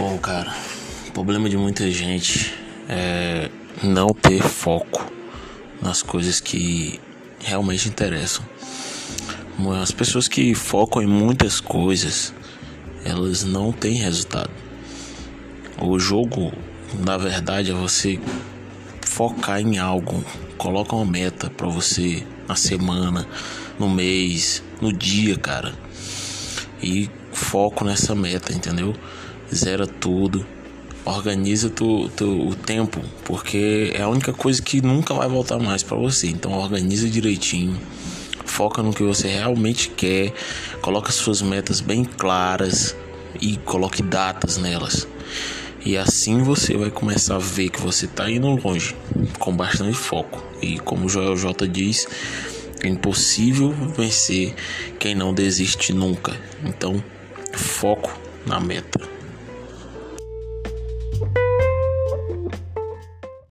Bom, cara, o problema de muita gente é não ter foco nas coisas que realmente interessam. As pessoas que focam em muitas coisas, elas não têm resultado. O jogo, na verdade, é você focar em algo. Coloca uma meta para você na semana, no mês, no dia, cara. E foco nessa meta, entendeu? Zera tudo. Organiza tu, tu, o tempo, porque é a única coisa que nunca vai voltar mais para você. Então organiza direitinho. Foca no que você realmente quer. Coloca suas metas bem claras e coloque datas nelas. E assim você vai começar a ver que você está indo longe, com bastante foco. E como o Joel J diz, é impossível vencer quem não desiste nunca. Então, foco na meta.